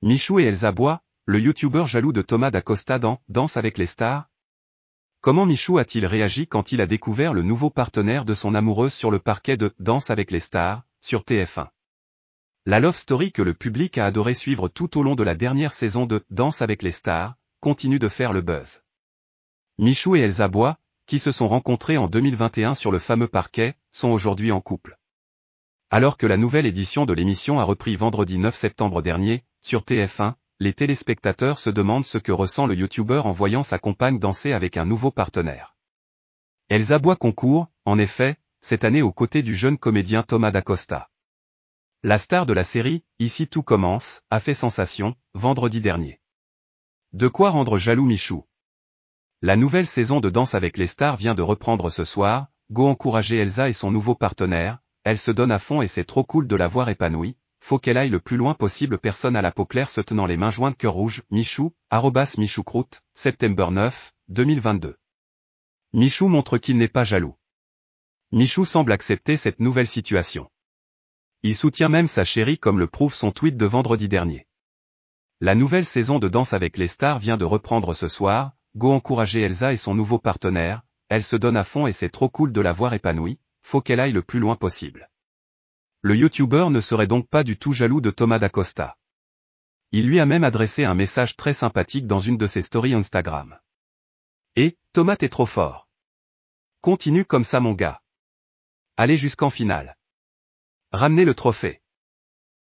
Michou et Elsa Bois, le youtubeur jaloux de Thomas d'Acosta dans Danse avec les stars Comment Michou a-t-il réagi quand il a découvert le nouveau partenaire de son amoureuse sur le parquet de Danse avec les stars, sur TF1 La love story que le public a adoré suivre tout au long de la dernière saison de Danse avec les stars, continue de faire le buzz. Michou et Elsa Bois, qui se sont rencontrés en 2021 sur le fameux parquet, sont aujourd'hui en couple. Alors que la nouvelle édition de l'émission a repris vendredi 9 septembre dernier, sur TF1, les téléspectateurs se demandent ce que ressent le youtubeur en voyant sa compagne danser avec un nouveau partenaire. Elsa Bois concourt, en effet, cette année aux côtés du jeune comédien Thomas d'Acosta. La star de la série, Ici tout commence, a fait sensation, vendredi dernier. De quoi rendre jaloux Michou? La nouvelle saison de Danse avec les stars vient de reprendre ce soir, go encourager Elsa et son nouveau partenaire, elle se donne à fond et c'est trop cool de la voir épanouie, faut qu'elle aille le plus loin possible personne à la peau claire se tenant les mains jointes cœur rouge, Michou, arrobas Michoucroute, septembre 9, 2022. Michou montre qu'il n'est pas jaloux. Michou semble accepter cette nouvelle situation. Il soutient même sa chérie comme le prouve son tweet de vendredi dernier. La nouvelle saison de Danse avec les stars vient de reprendre ce soir, go encourager Elsa et son nouveau partenaire, elle se donne à fond et c'est trop cool de la voir épanouie, faut qu'elle aille le plus loin possible. Le youtubeur ne serait donc pas du tout jaloux de Thomas d'Acosta. Il lui a même adressé un message très sympathique dans une de ses stories Instagram. Et, Thomas t'es trop fort. Continue comme ça mon gars. Allez jusqu'en finale. Ramenez le trophée.